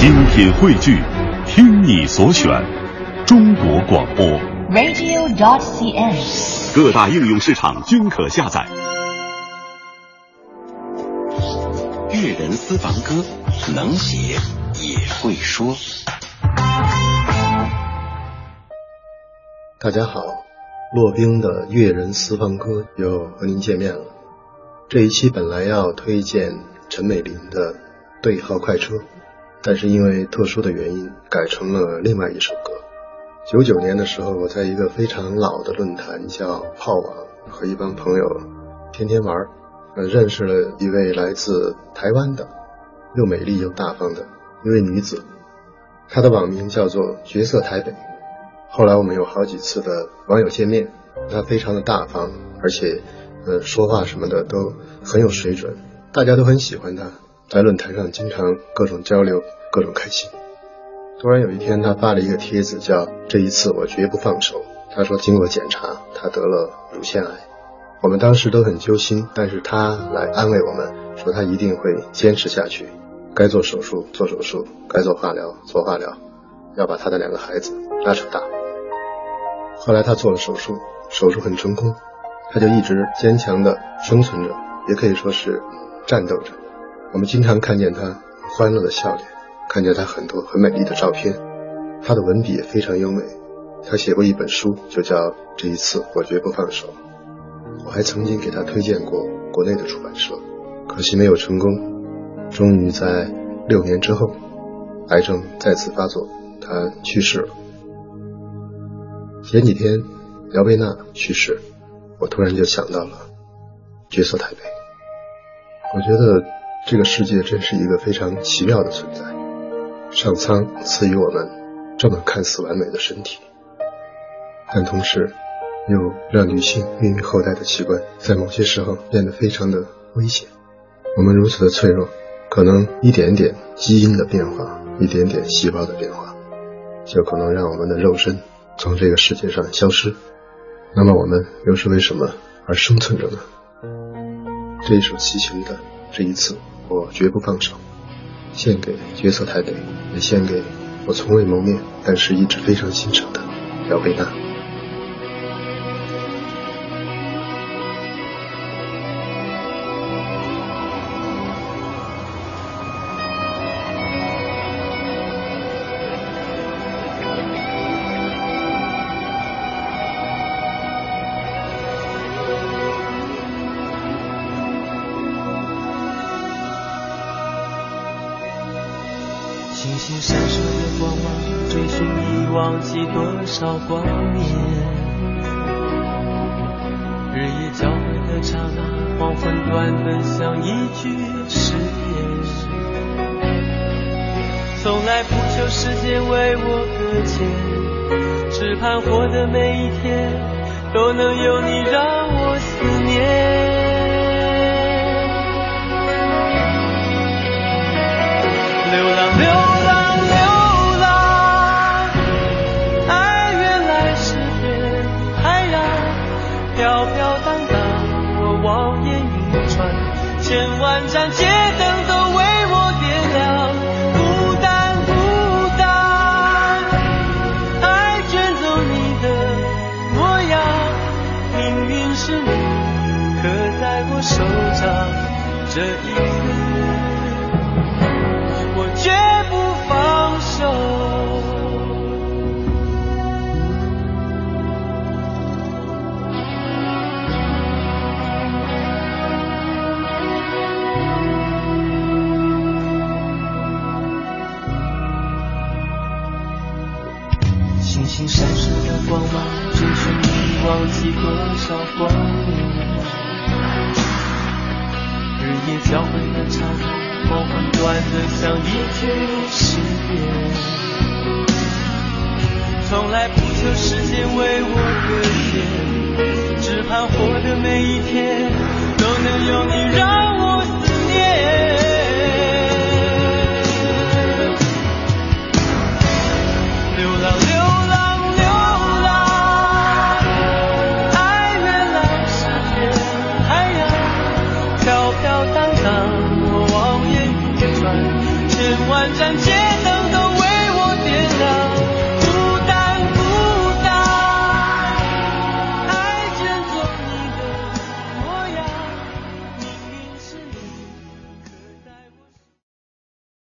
精品汇聚，听你所选，中国广播。radio.dot.cn，。各大应用市场均可下载。粤人私房歌，能写也会说。大家好，洛冰的粤人私房歌又和您见面了。这一期本来要推荐陈美玲的《对号快车》，但是因为特殊的原因，改成了另外一首歌。九九年的时候，我在一个非常老的论坛叫炮网，和一帮朋友天天玩，呃，认识了一位来自台湾的，又美丽又大方的一位女子，她的网名叫做绝色台北。后来我们有好几次的网友见面，她非常的大方，而且，呃，说话什么的都很有水准，大家都很喜欢她，在论坛上经常各种交流，各种开心。突然有一天，他发了一个帖子，叫“这一次我绝不放手”。他说经过检查，他得了乳腺癌。我们当时都很揪心，但是他来安慰我们，说他一定会坚持下去，该做手术做手术，该做化疗做化疗，要把他的两个孩子拉扯大。后来他做了手术，手术很成功，他就一直坚强的生存着，也可以说是战斗着。我们经常看见她欢乐的笑脸，看见她很多很美丽的照片，她的文笔也非常优美。她写过一本书，就叫《这一次我绝不放手》。我还曾经给她推荐过国内的出版社，可惜没有成功。终于在六年之后，癌症再次发作，她去世了。前几天，姚贝娜去世，我突然就想到了角色台北。我觉得这个世界真是一个非常奇妙的存在。上苍赐予我们这么看似完美的身体，但同时又让女性孕育后代的器官在某些时候变得非常的危险。我们如此的脆弱，可能一点点基因的变化，一点点细胞的变化，就可能让我们的肉身从这个世界上消失。那么我们又是为什么而生存着呢？这一首齐秦的这一次，我绝不放手，献给角色台北，也献给我从未谋面，但是一直非常欣赏的姚贝娜。星星闪烁的光芒，追寻已忘记多少光年。日夜交汇的刹那，黄昏短得像一句誓言。从来不求时间为我搁浅，只盼活的每一天都能有你让我思念。盏街灯都为我点亮，孤单，孤单，爱卷走你的模样，明明是你刻在我手掌，这一星闪烁的光芒，追寻你忘记多少光年。日夜交汇的刹那，黄昏短的像一句誓言。从来不求时间为我搁浅，只盼活的每一天都能有你飘飘荡荡，我望眼欲穿，千万盏街灯亮。